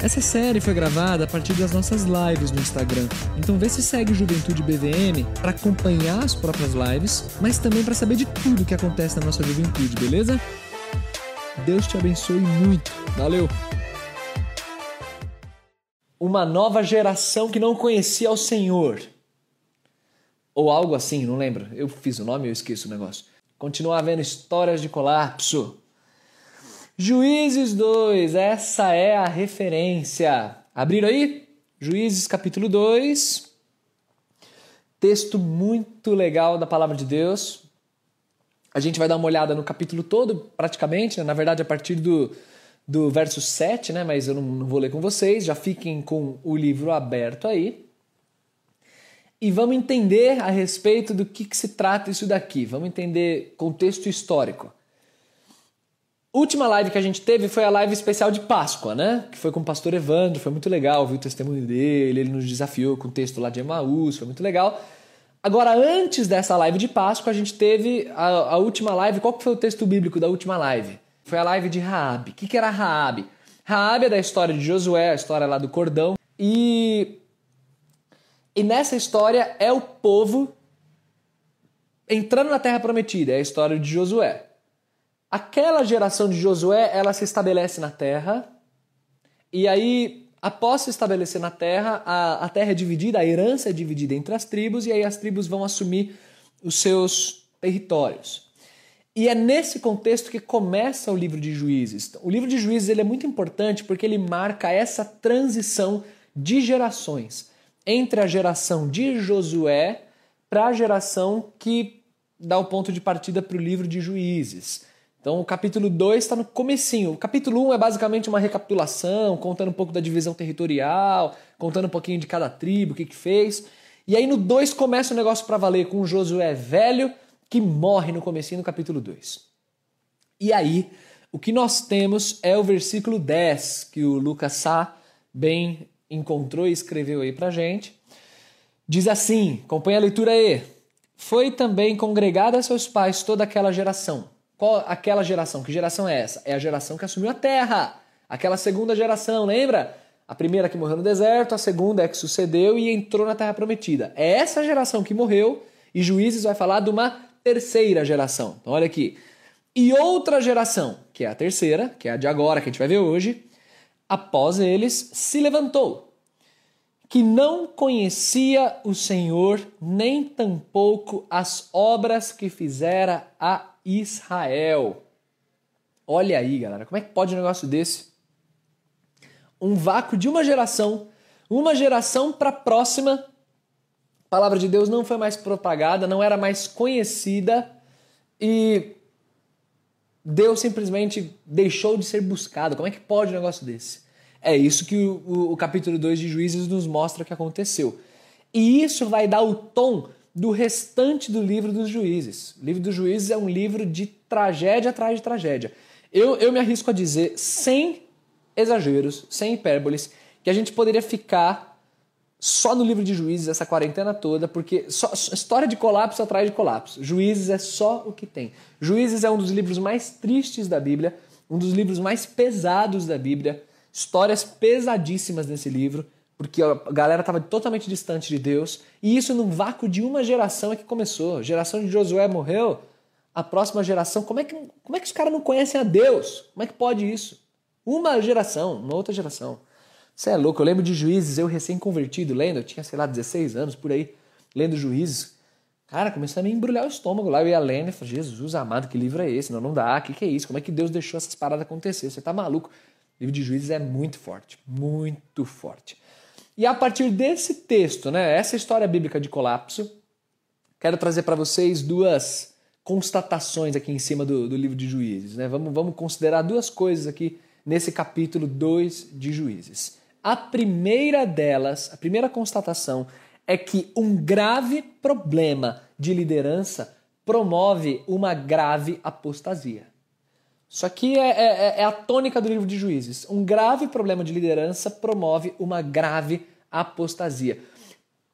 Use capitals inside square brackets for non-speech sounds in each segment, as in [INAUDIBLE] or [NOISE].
Essa série foi gravada a partir das nossas lives no Instagram, então vê se segue Juventude BVM para acompanhar as próprias lives, mas também para saber de tudo que acontece na nossa juventude, beleza? Deus te abençoe muito. Valeu! Uma nova geração que não conhecia o Senhor. Ou algo assim, não lembro. Eu fiz o nome e eu esqueço o negócio. Continua havendo histórias de colapso. Juízes 2, essa é a referência. Abriram aí? Juízes capítulo 2. Texto muito legal da palavra de Deus. A gente vai dar uma olhada no capítulo todo, praticamente, né? na verdade, a partir do, do verso 7, né? mas eu não, não vou ler com vocês, já fiquem com o livro aberto aí. E vamos entender a respeito do que, que se trata isso daqui. Vamos entender contexto histórico. Última live que a gente teve foi a live especial de Páscoa, né? Que foi com o pastor Evandro, foi muito legal, viu o testemunho dele, ele nos desafiou com o texto lá de Emaús, foi muito legal. Agora, antes dessa live de Páscoa, a gente teve a, a última live. Qual que foi o texto bíblico da última live? Foi a live de Raabe. O que, que era Raabe? Raabe é da história de Josué, a história lá do cordão. E, e nessa história é o povo entrando na terra prometida, é a história de Josué. Aquela geração de Josué, ela se estabelece na terra, e aí, após se estabelecer na terra, a, a terra é dividida, a herança é dividida entre as tribos, e aí as tribos vão assumir os seus territórios. E é nesse contexto que começa o livro de Juízes. O livro de Juízes ele é muito importante porque ele marca essa transição de gerações entre a geração de Josué para a geração que dá o ponto de partida para o livro de Juízes. Então o capítulo 2 está no comecinho. O capítulo 1 um é basicamente uma recapitulação, contando um pouco da divisão territorial, contando um pouquinho de cada tribo, o que, que fez. E aí no 2 começa o negócio para valer com Josué velho, que morre no comecinho do capítulo 2. E aí, o que nós temos é o versículo 10, que o Lucas Sá bem encontrou e escreveu aí pra gente. Diz assim, acompanha a leitura aí. Foi também congregada a seus pais toda aquela geração qual aquela geração? Que geração é essa? É a geração que assumiu a terra. Aquela segunda geração, lembra? A primeira que morreu no deserto, a segunda é que sucedeu e entrou na terra prometida. É essa geração que morreu e Juízes vai falar de uma terceira geração. Então olha aqui. E outra geração, que é a terceira, que é a de agora, que a gente vai ver hoje, após eles se levantou, que não conhecia o Senhor, nem tampouco as obras que fizera a Israel. Olha aí, galera, como é que pode um negócio desse? Um vácuo de uma geração, uma geração para a próxima, a palavra de Deus não foi mais propagada, não era mais conhecida e Deus simplesmente deixou de ser buscado. Como é que pode um negócio desse? É isso que o, o, o capítulo 2 de Juízes nos mostra que aconteceu. E isso vai dar o tom do restante do livro dos juízes. O livro dos juízes é um livro de tragédia atrás de tragédia. Eu, eu me arrisco a dizer, sem exageros, sem hipérboles, que a gente poderia ficar só no livro de juízes essa quarentena toda, porque só, história de colapso atrás de colapso. Juízes é só o que tem. Juízes é um dos livros mais tristes da Bíblia, um dos livros mais pesados da Bíblia, histórias pesadíssimas nesse livro porque a galera estava totalmente distante de Deus, e isso num vácuo de uma geração é que começou. A geração de Josué morreu, a próxima geração, como é que, como é que os caras não conhecem a Deus? Como é que pode isso? Uma geração, uma outra geração. Você é louco, eu lembro de Juízes, eu recém-convertido, lendo, eu tinha, sei lá, 16 anos por aí, lendo Juízes. Cara, começou a me embrulhar o estômago lá, eu ia lendo e falei, Jesus amado, que livro é esse? Não, não dá, o que, que é isso? Como é que Deus deixou essas paradas acontecer? Você tá maluco? O livro de Juízes é muito forte, muito forte. E a partir desse texto, né, essa história bíblica de colapso, quero trazer para vocês duas constatações aqui em cima do, do livro de Juízes. Né? Vamos, vamos considerar duas coisas aqui nesse capítulo 2 de Juízes. A primeira delas, a primeira constatação, é que um grave problema de liderança promove uma grave apostasia. Isso aqui é, é, é, a tônica do livro de Juízes. Um grave problema de liderança promove uma grave apostasia.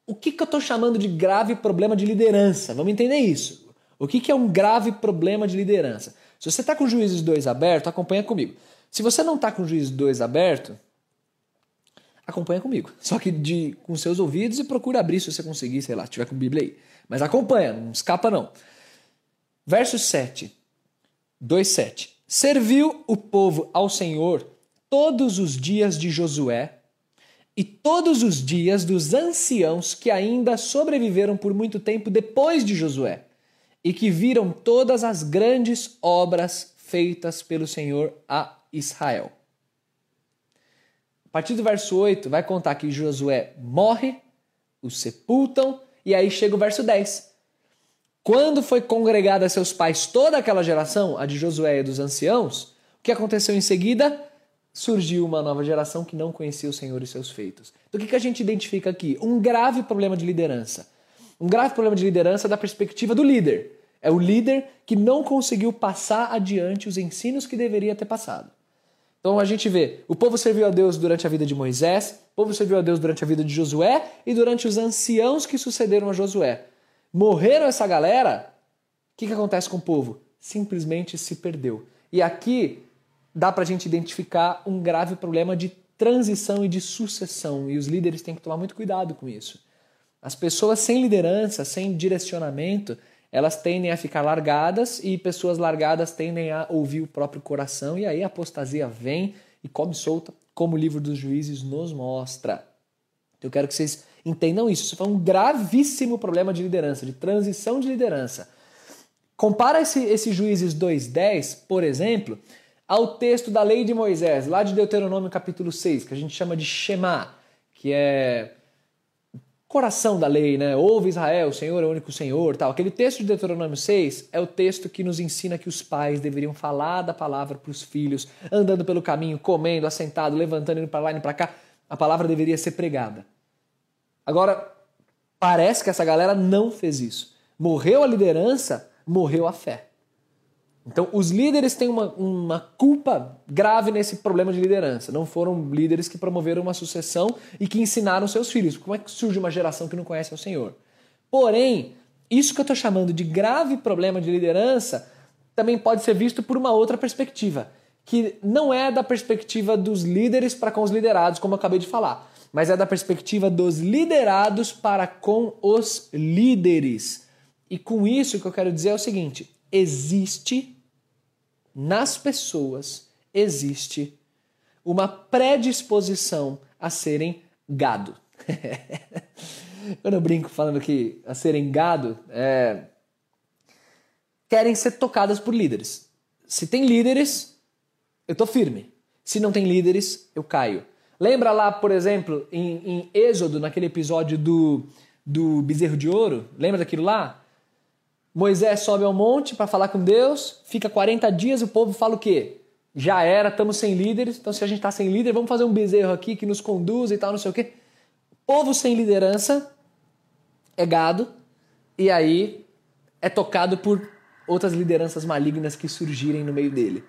O que, que eu estou chamando de grave problema de liderança? Vamos entender isso. O que, que é um grave problema de liderança? Se você está com Juízes 2 aberto, acompanha comigo. Se você não está com Juízes 2 aberto, acompanha comigo. Só que de, com seus ouvidos e procura abrir se você conseguir, sei lá, tiver com Bíblia aí. Mas acompanha, não escapa não. Verso 7. 2,7. Serviu o povo ao Senhor todos os dias de Josué e todos os dias dos anciãos que ainda sobreviveram por muito tempo depois de Josué e que viram todas as grandes obras feitas pelo Senhor a Israel. A partir do verso 8, vai contar que Josué morre, o sepultam, e aí chega o verso 10. Quando foi congregada a seus pais toda aquela geração, a de Josué e dos anciãos, o que aconteceu em seguida? Surgiu uma nova geração que não conhecia o Senhor e seus feitos. Então, o que a gente identifica aqui? Um grave problema de liderança. Um grave problema de liderança da perspectiva do líder. É o líder que não conseguiu passar adiante os ensinos que deveria ter passado. Então a gente vê, o povo serviu a Deus durante a vida de Moisés, o povo serviu a Deus durante a vida de Josué e durante os anciãos que sucederam a Josué. Morreram essa galera, o que, que acontece com o povo? Simplesmente se perdeu. E aqui dá para a gente identificar um grave problema de transição e de sucessão, e os líderes têm que tomar muito cuidado com isso. As pessoas sem liderança, sem direcionamento, elas tendem a ficar largadas e pessoas largadas tendem a ouvir o próprio coração, e aí a apostasia vem e come solta, como o livro dos juízes nos mostra. Eu quero que vocês Entendam isso. Isso foi um gravíssimo problema de liderança, de transição de liderança. Compara esse, esse Juízes 2.10, por exemplo, ao texto da lei de Moisés, lá de Deuteronômio capítulo 6, que a gente chama de Shema, que é coração da lei, né? Ouve Israel, o Senhor é o único Senhor, tal. Aquele texto de Deuteronômio 6 é o texto que nos ensina que os pais deveriam falar da palavra para os filhos, andando pelo caminho, comendo, assentado, levantando, indo para lá e para cá. A palavra deveria ser pregada. Agora, parece que essa galera não fez isso. Morreu a liderança, morreu a fé. Então, os líderes têm uma, uma culpa grave nesse problema de liderança. Não foram líderes que promoveram uma sucessão e que ensinaram seus filhos. Como é que surge uma geração que não conhece o Senhor? Porém, isso que eu estou chamando de grave problema de liderança também pode ser visto por uma outra perspectiva, que não é da perspectiva dos líderes para com os liderados, como eu acabei de falar mas é da perspectiva dos liderados para com os líderes. E com isso o que eu quero dizer é o seguinte: existe nas pessoas existe uma predisposição a serem gado. [LAUGHS] Quando eu brinco falando que a serem gado, é... querem ser tocadas por líderes. Se tem líderes, eu tô firme. Se não tem líderes, eu caio. Lembra lá, por exemplo, em, em Êxodo, naquele episódio do, do bezerro de ouro? Lembra daquilo lá? Moisés sobe ao monte para falar com Deus, fica 40 dias, o povo fala o quê? Já era, estamos sem líderes, então se a gente está sem líder, vamos fazer um bezerro aqui que nos conduza e tal, não sei o quê. Povo sem liderança é gado, e aí é tocado por outras lideranças malignas que surgirem no meio dele.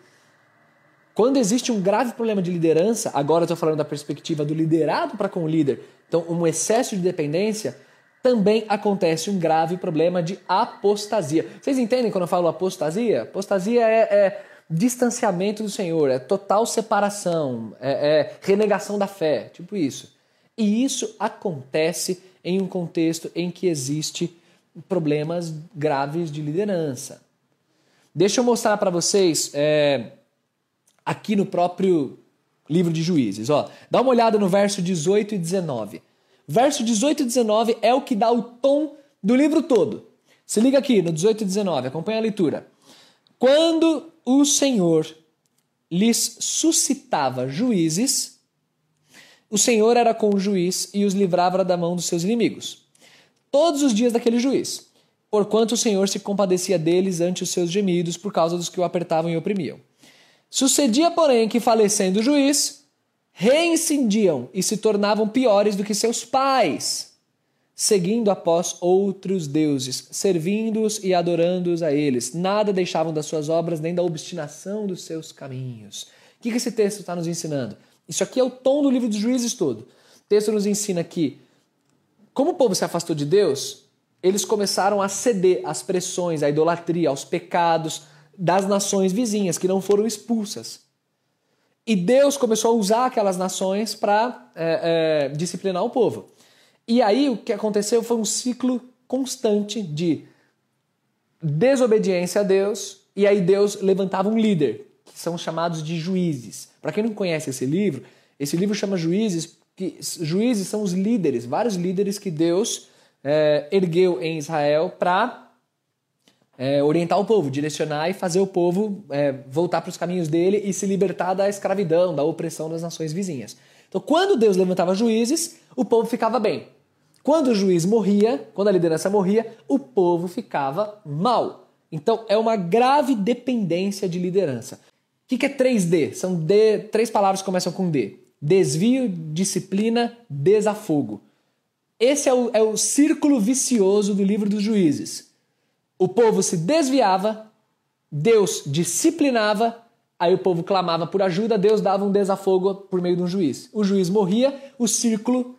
Quando existe um grave problema de liderança, agora estou falando da perspectiva do liderado para com o líder, então um excesso de dependência, também acontece um grave problema de apostasia. Vocês entendem quando eu falo apostasia? Apostasia é, é distanciamento do Senhor, é total separação, é, é renegação da fé, tipo isso. E isso acontece em um contexto em que existe problemas graves de liderança. Deixa eu mostrar para vocês é, aqui no próprio livro de Juízes. Ó, dá uma olhada no verso 18 e 19. Verso 18 e 19 é o que dá o tom do livro todo. Se liga aqui no 18 e 19, acompanha a leitura. Quando o Senhor lhes suscitava juízes, o Senhor era com o juiz e os livrava da mão dos seus inimigos. Todos os dias daquele juiz, porquanto o Senhor se compadecia deles ante os seus gemidos por causa dos que o apertavam e oprimiam. Sucedia, porém, que falecendo o juiz, reincindiam e se tornavam piores do que seus pais. seguindo após outros deuses, servindo-os e adorando-os a eles. Nada deixavam das suas obras, nem da obstinação dos seus caminhos. O que esse texto está nos ensinando? Isso aqui é o tom do livro dos juízes todo. O texto nos ensina que, como o povo se afastou de Deus, eles começaram a ceder às pressões, à idolatria, aos pecados das nações vizinhas que não foram expulsas. E Deus começou a usar aquelas nações para é, é, disciplinar o povo. E aí o que aconteceu foi um ciclo constante de desobediência a Deus, e aí Deus levantava um líder, que são chamados de juízes. Para quem não conhece esse livro, esse livro chama Juízes, que juízes são os líderes, vários líderes que Deus é, ergueu em Israel para é, orientar o povo, direcionar e fazer o povo é, voltar para os caminhos dele e se libertar da escravidão, da opressão das nações vizinhas. Então, quando Deus levantava juízes, o povo ficava bem. Quando o juiz morria, quando a liderança morria, o povo ficava mal. Então, é uma grave dependência de liderança. O que é 3D? São D, três palavras que começam com D: desvio, disciplina, desafogo. Esse é o, é o círculo vicioso do livro dos juízes. O povo se desviava, Deus disciplinava, aí o povo clamava por ajuda, Deus dava um desafogo por meio de um juiz. O juiz morria, o círculo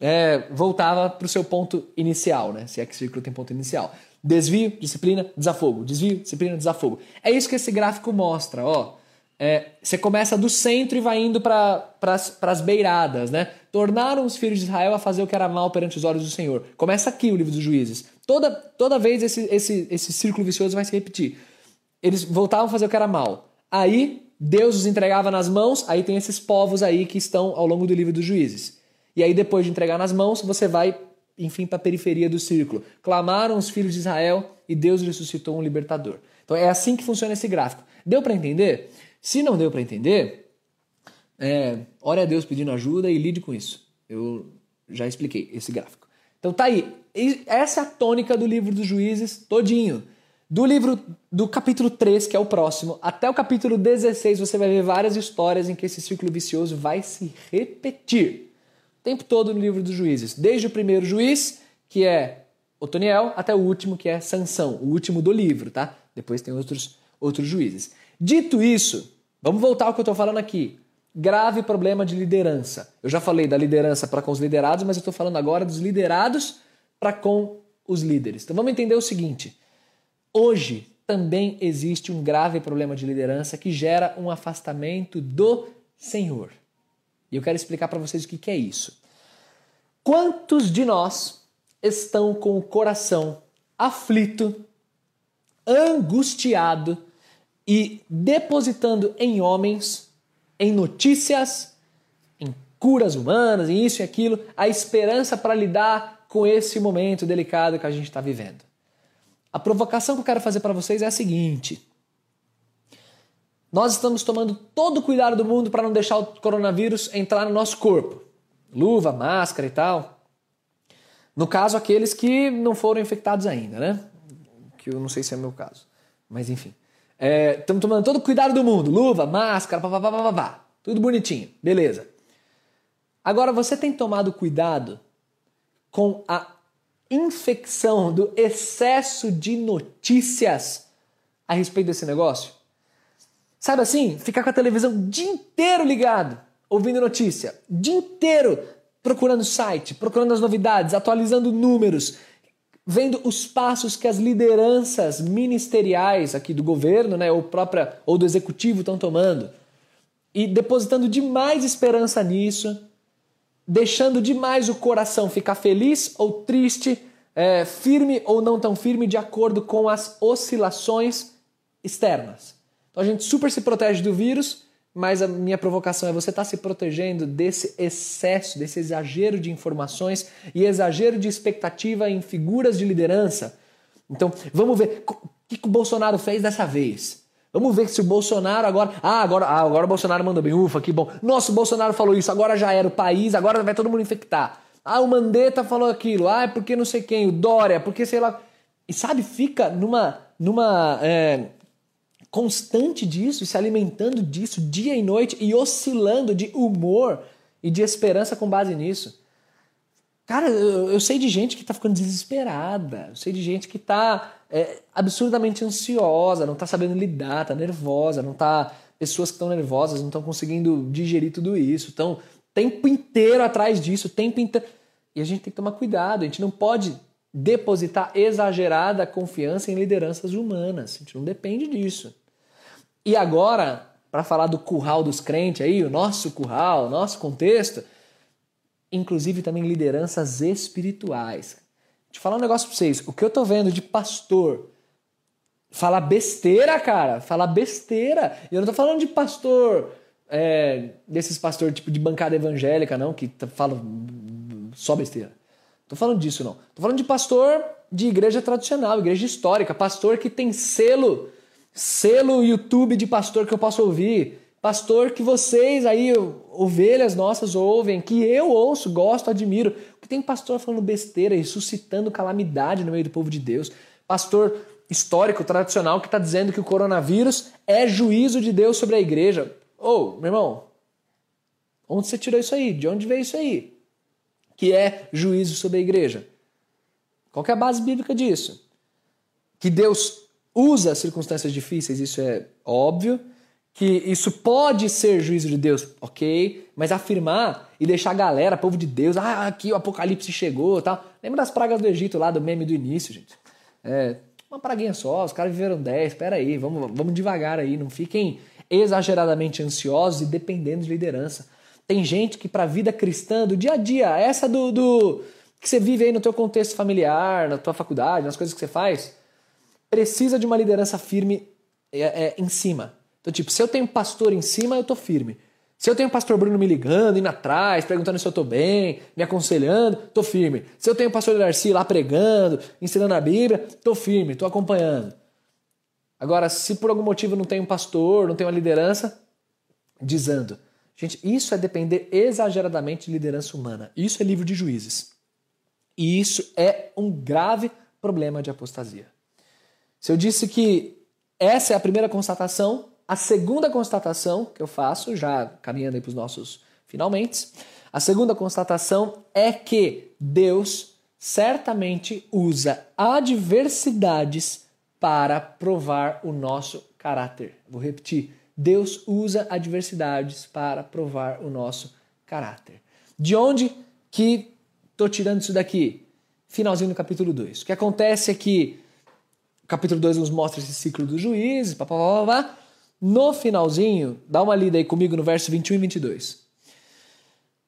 é, voltava para o seu ponto inicial, né? se é que círculo tem ponto inicial. Desvio, disciplina, desafogo. Desvio, disciplina, desafogo. É isso que esse gráfico mostra. Ó. É, você começa do centro e vai indo para as beiradas, né? Tornaram os filhos de Israel a fazer o que era mal perante os olhos do Senhor. Começa aqui o livro dos juízes. Toda, toda vez esse, esse, esse círculo vicioso vai se repetir. Eles voltavam a fazer o que era mal. Aí Deus os entregava nas mãos, aí tem esses povos aí que estão ao longo do livro dos juízes. E aí depois de entregar nas mãos, você vai, enfim, para a periferia do círculo. Clamaram os filhos de Israel e Deus ressuscitou um libertador. Então é assim que funciona esse gráfico. Deu para entender? Se não deu para entender, é, ore a Deus pedindo ajuda e lide com isso. Eu já expliquei esse gráfico. Então tá aí. Essa é a tônica do livro dos juízes todinho. Do livro do capítulo 3, que é o próximo, até o capítulo 16, você vai ver várias histórias em que esse ciclo vicioso vai se repetir. O tempo todo no livro dos juízes. Desde o primeiro juiz, que é Otoniel, até o último, que é Sansão, o último do livro, tá? Depois tem outros, outros juízes. Dito isso, vamos voltar ao que eu estou falando aqui. Grave problema de liderança. Eu já falei da liderança para com os liderados, mas eu estou falando agora dos liderados para com os líderes. Então vamos entender o seguinte: hoje também existe um grave problema de liderança que gera um afastamento do Senhor. E eu quero explicar para vocês o que, que é isso. Quantos de nós estão com o coração aflito, angustiado, e depositando em homens, em notícias, em curas humanas, em isso e aquilo, a esperança para lidar com esse momento delicado que a gente está vivendo. A provocação que eu quero fazer para vocês é a seguinte: nós estamos tomando todo o cuidado do mundo para não deixar o coronavírus entrar no nosso corpo. Luva, máscara e tal. No caso, aqueles que não foram infectados ainda, né? Que eu não sei se é o meu caso. Mas enfim. Estamos é, tomando todo o cuidado do mundo. Luva, máscara, pá, tudo bonitinho. Beleza. Agora, você tem tomado cuidado com a infecção do excesso de notícias a respeito desse negócio? Sabe assim? Ficar com a televisão o dia inteiro ligado, ouvindo notícia, o dia inteiro procurando site, procurando as novidades, atualizando números, vendo os passos que as lideranças ministeriais aqui do governo, né, ou própria ou do executivo estão tomando e depositando demais esperança nisso, deixando demais o coração ficar feliz ou triste, é, firme ou não tão firme de acordo com as oscilações externas. Então a gente super se protege do vírus, mas a minha provocação é você estar tá se protegendo desse excesso, desse exagero de informações e exagero de expectativa em figuras de liderança. Então, vamos ver o que, que o Bolsonaro fez dessa vez. Vamos ver se o Bolsonaro agora. Ah, agora, ah, agora o Bolsonaro mandou bem. Ufa, que bom. Nossa, o Bolsonaro falou isso, agora já era o país, agora vai todo mundo infectar. Ah, o Mandetta falou aquilo. Ah, é porque não sei quem. O Dória, porque sei lá. E sabe, fica numa, numa é, constante disso, se alimentando disso dia e noite e oscilando de humor e de esperança com base nisso. Cara, eu, eu sei de gente que tá ficando desesperada. Eu sei de gente que tá é, absurdamente ansiosa, não tá sabendo lidar, tá nervosa, não tá. Pessoas que estão nervosas não estão conseguindo digerir tudo isso. Estão tempo inteiro atrás disso, tempo inteiro. E a gente tem que tomar cuidado, a gente não pode depositar exagerada confiança em lideranças humanas. A gente não depende disso. E agora, para falar do curral dos crentes aí, o nosso curral, o nosso contexto, inclusive também lideranças espirituais. Deixa eu falar um negócio para vocês. O que eu tô vendo de pastor falar besteira, cara, falar besteira. Eu não tô falando de pastor é, desses pastor tipo de bancada evangélica, não, que falam só besteira. Tô falando disso, não. Tô falando de pastor de igreja tradicional, igreja histórica, pastor que tem selo, selo YouTube de pastor que eu posso ouvir, pastor que vocês aí, ovelhas nossas, ouvem, que eu ouço, gosto, admiro. Que tem pastor falando besteira e suscitando calamidade no meio do povo de Deus. Pastor histórico, tradicional, que está dizendo que o coronavírus é juízo de Deus sobre a igreja. Ô, oh, meu irmão, onde você tirou isso aí? De onde veio isso aí? que é juízo sobre a igreja. Qual é a base bíblica disso? Que Deus usa circunstâncias difíceis, isso é óbvio. Que isso pode ser juízo de Deus, ok. Mas afirmar e deixar a galera, povo de Deus, ah, aqui o apocalipse chegou tal. Lembra das pragas do Egito lá, do meme do início, gente? É, uma praguinha só, os caras viveram 10, espera aí, vamos, vamos devagar aí, não fiquem exageradamente ansiosos e dependendo de liderança. Tem gente que para a vida cristã, do dia a dia, essa do, do que você vive aí no teu contexto familiar, na tua faculdade, nas coisas que você faz, precisa de uma liderança firme é, é, em cima. Então, tipo, se eu tenho pastor em cima, eu tô firme. Se eu tenho o pastor Bruno me ligando, indo atrás, perguntando se eu tô bem, me aconselhando, tô firme. Se eu tenho o pastor Darcy lá pregando, ensinando a Bíblia, tô firme, tô acompanhando. Agora, se por algum motivo não tem um pastor, não tem uma liderança, dizendo. Gente, isso é depender exageradamente de liderança humana. Isso é livro de juízes. E isso é um grave problema de apostasia. Se eu disse que essa é a primeira constatação, a segunda constatação que eu faço, já caminhando para os nossos finalmente, a segunda constatação é que Deus certamente usa adversidades para provar o nosso caráter. Vou repetir. Deus usa adversidades para provar o nosso caráter. De onde que estou tirando isso daqui? Finalzinho do capítulo 2. O que acontece é que o capítulo 2 nos mostra esse ciclo dos juízes, pá, pá, pá, pá. No finalzinho, dá uma lida aí comigo no verso 21 e 22.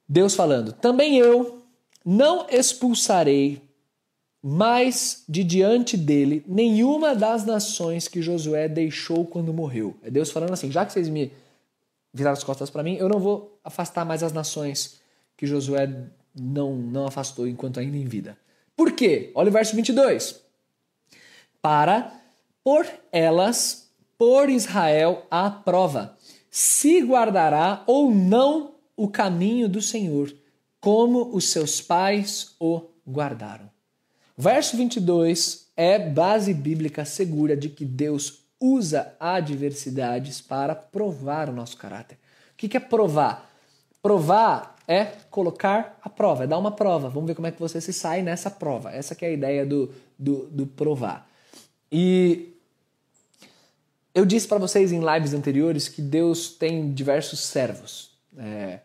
Deus falando: Também eu não expulsarei mais de diante dele nenhuma das nações que Josué deixou quando morreu. É Deus falando assim: já que vocês me viraram as costas para mim, eu não vou afastar mais as nações que Josué não, não afastou enquanto ainda em vida. Por quê? Olha o verso 22. Para por elas, por Israel a prova, se guardará ou não o caminho do Senhor, como os seus pais o guardaram. Verso 22 é base bíblica segura de que Deus usa adversidades para provar o nosso caráter. O que é provar? Provar é colocar a prova, é dar uma prova. Vamos ver como é que você se sai nessa prova. Essa é a ideia do, do, do provar. E eu disse para vocês em lives anteriores que Deus tem diversos servos. É,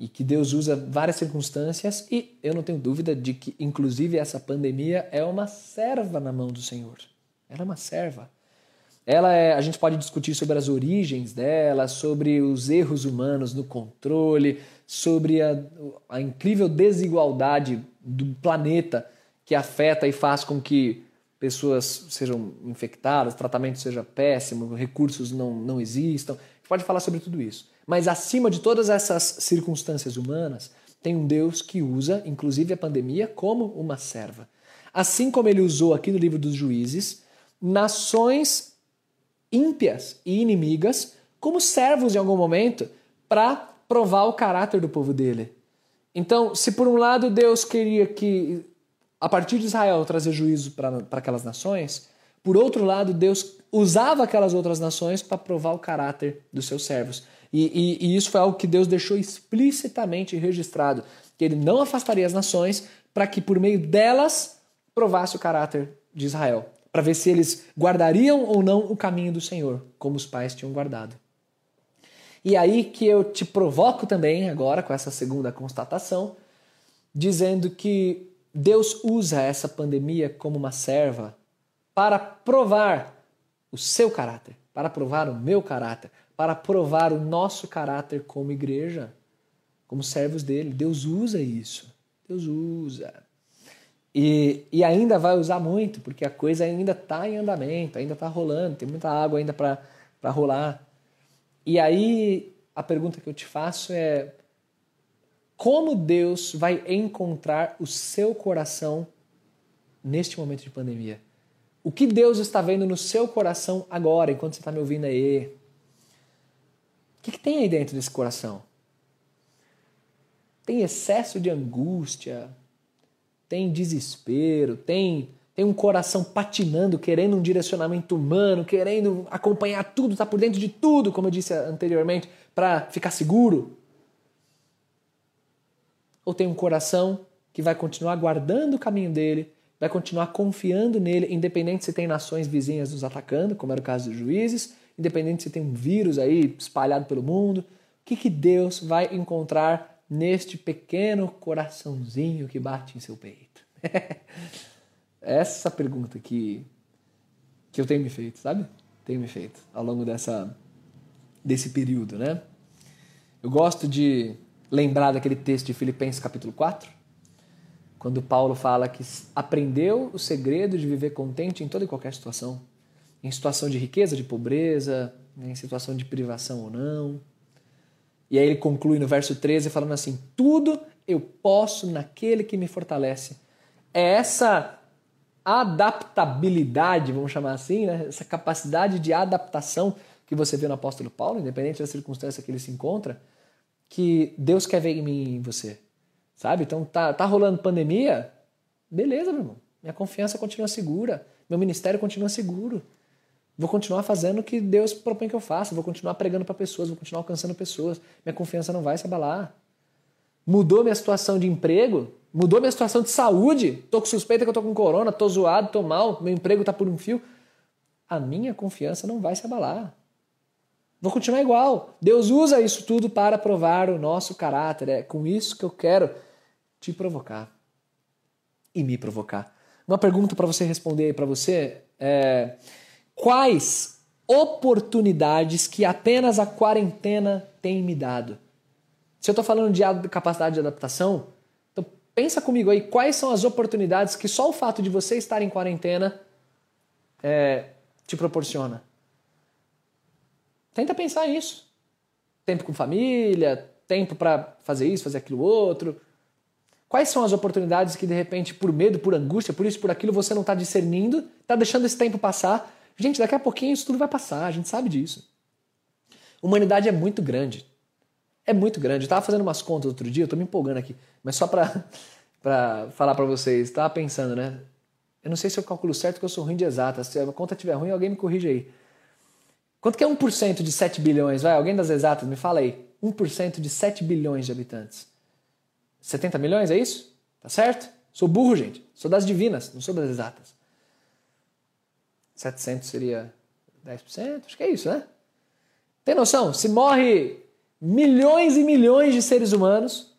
e que Deus usa várias circunstâncias e eu não tenho dúvida de que, inclusive, essa pandemia é uma serva na mão do Senhor. Ela é uma serva. Ela é, a gente pode discutir sobre as origens dela, sobre os erros humanos no controle, sobre a, a incrível desigualdade do planeta que afeta e faz com que pessoas sejam infectadas, tratamento seja péssimo, recursos não, não existam. Pode falar sobre tudo isso. Mas acima de todas essas circunstâncias humanas, tem um Deus que usa, inclusive a pandemia, como uma serva. Assim como ele usou aqui no livro dos juízes, nações ímpias e inimigas como servos em algum momento para provar o caráter do povo dele. Então, se por um lado Deus queria que, a partir de Israel, trazer juízo para aquelas nações, por outro lado, Deus usava aquelas outras nações para provar o caráter dos seus servos. E, e, e, isso foi algo que Deus deixou explicitamente registrado. que ele não afastaria as nações para que por meio delas provasse o caráter de Israel, para ver se eles guardariam ou não o caminho do Senhor, como os pais tinham guardado. E aí que eu te provoco também agora com essa segunda constatação, dizendo que Deus usa essa pandemia como uma serva para provar o seu caráter, para provar o meu caráter, para provar o nosso caráter como igreja, como servos dele. Deus usa isso. Deus usa. E, e ainda vai usar muito, porque a coisa ainda está em andamento, ainda está rolando, tem muita água ainda para rolar. E aí a pergunta que eu te faço é: como Deus vai encontrar o seu coração neste momento de pandemia? O que Deus está vendo no seu coração agora, enquanto você está me ouvindo aí? O que, que tem aí dentro desse coração? Tem excesso de angústia, tem desespero, tem, tem um coração patinando, querendo um direcionamento humano, querendo acompanhar tudo, tá por dentro de tudo, como eu disse anteriormente, para ficar seguro. Ou tem um coração que vai continuar guardando o caminho dele, vai continuar confiando nele, independente se tem nações vizinhas nos atacando, como era o caso dos juízes, independente se tem um vírus aí espalhado pelo mundo. O que, que Deus vai encontrar neste pequeno coraçãozinho que bate em seu peito? [LAUGHS] Essa pergunta que, que eu tenho me feito, sabe? Tenho me feito ao longo dessa, desse período, né? Eu gosto de lembrar daquele texto de Filipenses capítulo 4, quando Paulo fala que aprendeu o segredo de viver contente em toda e qualquer situação, em situação de riqueza, de pobreza, em situação de privação ou não. E aí ele conclui no verso 13 falando assim: Tudo eu posso naquele que me fortalece. É essa adaptabilidade, vamos chamar assim, né? essa capacidade de adaptação que você vê no apóstolo Paulo, independente da circunstância que ele se encontra, que Deus quer ver em mim e em você. Sabe? Então tá, tá rolando pandemia, beleza, meu irmão. Minha confiança continua segura, meu ministério continua seguro. Vou continuar fazendo o que Deus propõe que eu faça, vou continuar pregando para pessoas, vou continuar alcançando pessoas. Minha confiança não vai se abalar. Mudou minha situação de emprego, mudou minha situação de saúde. Tô com suspeita que eu tô com corona, tô zoado, tô mal, meu emprego tá por um fio. A minha confiança não vai se abalar. Vou continuar igual. Deus usa isso tudo para provar o nosso caráter. É com isso que eu quero te provocar e me provocar. Uma pergunta para você responder para você é: quais oportunidades que apenas a quarentena tem me dado? Se eu estou falando de capacidade de adaptação, então pensa comigo aí quais são as oportunidades que só o fato de você estar em quarentena é, te proporciona. Tenta pensar nisso. Tempo com família, tempo para fazer isso, fazer aquilo outro. Quais são as oportunidades que de repente, por medo, por angústia, por isso, por aquilo, você não está discernindo, está deixando esse tempo passar? Gente, daqui a pouquinho isso tudo vai passar, a gente sabe disso. Humanidade é muito grande. É muito grande. Eu estava fazendo umas contas outro dia, eu estou me empolgando aqui, mas só para [LAUGHS] falar para vocês, estava pensando, né? Eu não sei se eu calculo certo, porque eu sou ruim de exatas. Se a conta estiver ruim, alguém me corrige aí. Quanto que é 1% de 7 bilhões? Vai, alguém das exatas, me fala aí. 1% de 7 bilhões de habitantes. 70 milhões, é isso? Tá certo? Sou burro, gente. Sou das divinas, não sou das exatas. 700 seria 10%? Acho que é isso, né? Tem noção? Se morre milhões e milhões de seres humanos,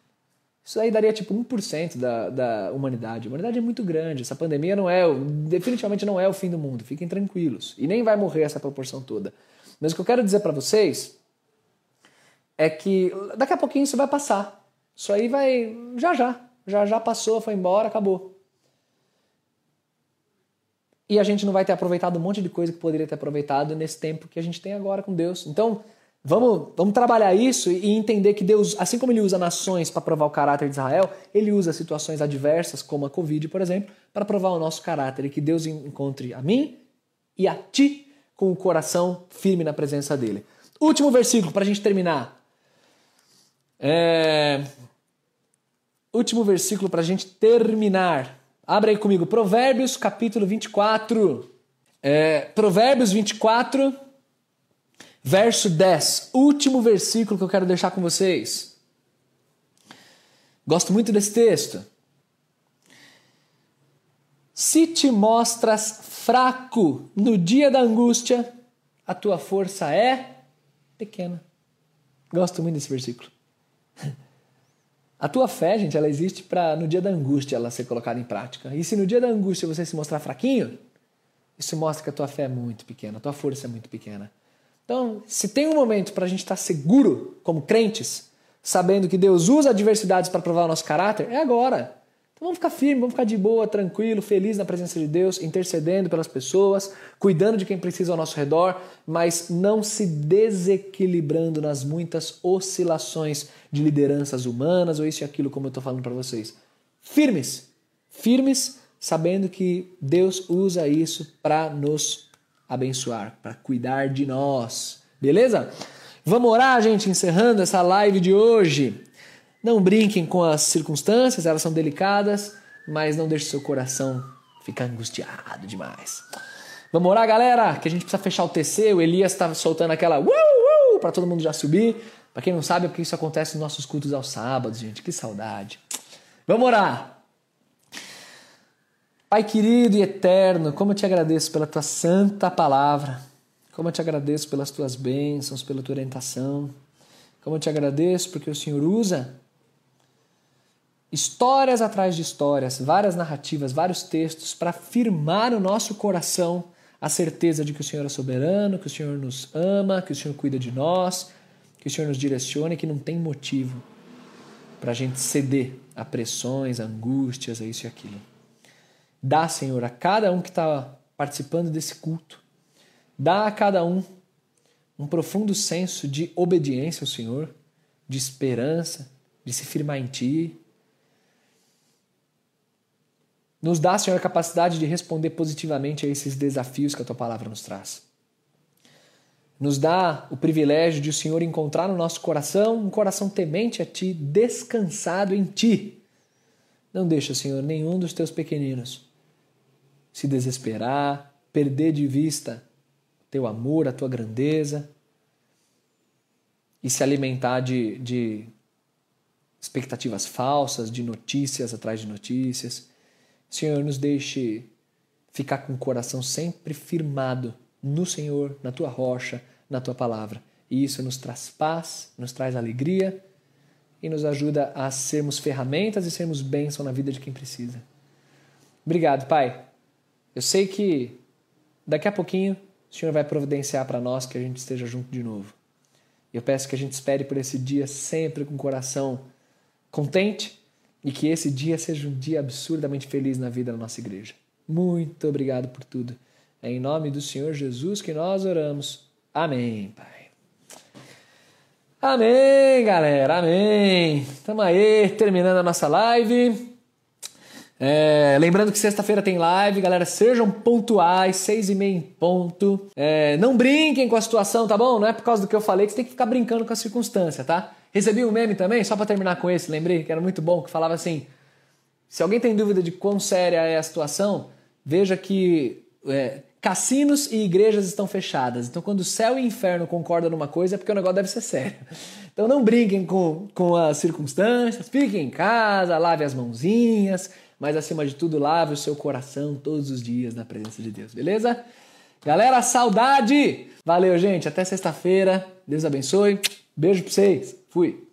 isso aí daria tipo 1% da, da humanidade. A humanidade é muito grande. Essa pandemia não é, definitivamente não é o fim do mundo. Fiquem tranquilos. E nem vai morrer essa proporção toda. Mas o que eu quero dizer para vocês é que daqui a pouquinho isso vai passar. Isso aí vai já já, já já passou, foi embora, acabou. E a gente não vai ter aproveitado um monte de coisa que poderia ter aproveitado nesse tempo que a gente tem agora com Deus. Então, Vamos, vamos trabalhar isso e entender que Deus, assim como ele usa nações para provar o caráter de Israel, ele usa situações adversas, como a Covid, por exemplo, para provar o nosso caráter e que Deus encontre a mim e a ti com o coração firme na presença dele. Último versículo para a gente terminar. É... Último versículo para a gente terminar. Abre aí comigo, Provérbios capítulo 24. É... Provérbios 24, verso 10. Último versículo que eu quero deixar com vocês. Gosto muito desse texto. Se te mostras fraco no dia da angústia, a tua força é pequena. Gosto muito desse versículo. [LAUGHS] A tua fé, gente, ela existe para no dia da angústia ela ser colocada em prática. E se no dia da angústia você se mostrar fraquinho, isso mostra que a tua fé é muito pequena, a tua força é muito pequena. Então, se tem um momento para a gente estar tá seguro como crentes, sabendo que Deus usa adversidades para provar o nosso caráter, é agora. Então vamos ficar firme, vamos ficar de boa, tranquilo, feliz na presença de Deus, intercedendo pelas pessoas, cuidando de quem precisa ao nosso redor, mas não se desequilibrando nas muitas oscilações de lideranças humanas ou isso e aquilo, como eu estou falando para vocês. Firmes, firmes, sabendo que Deus usa isso para nos abençoar, para cuidar de nós. Beleza? Vamos orar, gente, encerrando essa live de hoje. Não brinquem com as circunstâncias, elas são delicadas, mas não deixe seu coração ficar angustiado demais. Vamos orar, galera, que a gente precisa fechar o TC. O Elias está soltando aquela uh, uh, para todo mundo já subir. Para quem não sabe, é porque isso acontece nos nossos cultos aos sábados, gente. Que saudade. Vamos orar. Pai querido e eterno, como eu te agradeço pela tua santa palavra. Como eu te agradeço pelas tuas bênçãos, pela tua orientação. Como eu te agradeço porque o Senhor usa histórias atrás de histórias, várias narrativas, vários textos para firmar no nosso coração a certeza de que o Senhor é soberano, que o Senhor nos ama, que o Senhor cuida de nós, que o Senhor nos direciona e que não tem motivo para a gente ceder a pressões, a angústias, a isso e aquilo. Dá, Senhor, a cada um que está participando desse culto, dá a cada um um profundo senso de obediência ao Senhor, de esperança, de se firmar em Ti, nos dá, Senhor, a capacidade de responder positivamente a esses desafios que a tua palavra nos traz. Nos dá o privilégio de o Senhor encontrar no nosso coração um coração temente a ti, descansado em ti. Não deixa, Senhor, nenhum dos teus pequeninos se desesperar, perder de vista teu amor, a tua grandeza e se alimentar de, de expectativas falsas, de notícias atrás de notícias Senhor, nos deixe ficar com o coração sempre firmado no Senhor, na tua rocha, na tua palavra. E isso nos traz paz, nos traz alegria e nos ajuda a sermos ferramentas e sermos bênção na vida de quem precisa. Obrigado, Pai. Eu sei que daqui a pouquinho o Senhor vai providenciar para nós que a gente esteja junto de novo. Eu peço que a gente espere por esse dia sempre com o coração contente e que esse dia seja um dia absurdamente feliz na vida da nossa igreja. Muito obrigado por tudo. É em nome do Senhor Jesus que nós oramos. Amém, Pai. Amém, galera. Amém. Estamos aí, terminando a nossa live. É, lembrando que sexta-feira tem live, galera. Sejam pontuais, seis e meia em ponto. É, não brinquem com a situação, tá bom? Não é por causa do que eu falei que você tem que ficar brincando com a circunstância, tá? Recebi um meme também, só para terminar com esse, lembrei que era muito bom, que falava assim: se alguém tem dúvida de quão séria é a situação, veja que é, cassinos e igrejas estão fechadas. Então, quando o céu e o inferno concordam numa coisa, é porque o negócio deve ser sério. [LAUGHS] Então, não brinquem com, com as circunstâncias, fiquem em casa, lave as mãozinhas, mas acima de tudo, lave o seu coração todos os dias na presença de Deus, beleza? Galera, saudade! Valeu, gente. Até sexta-feira. Deus abençoe. Beijo pra vocês. Fui.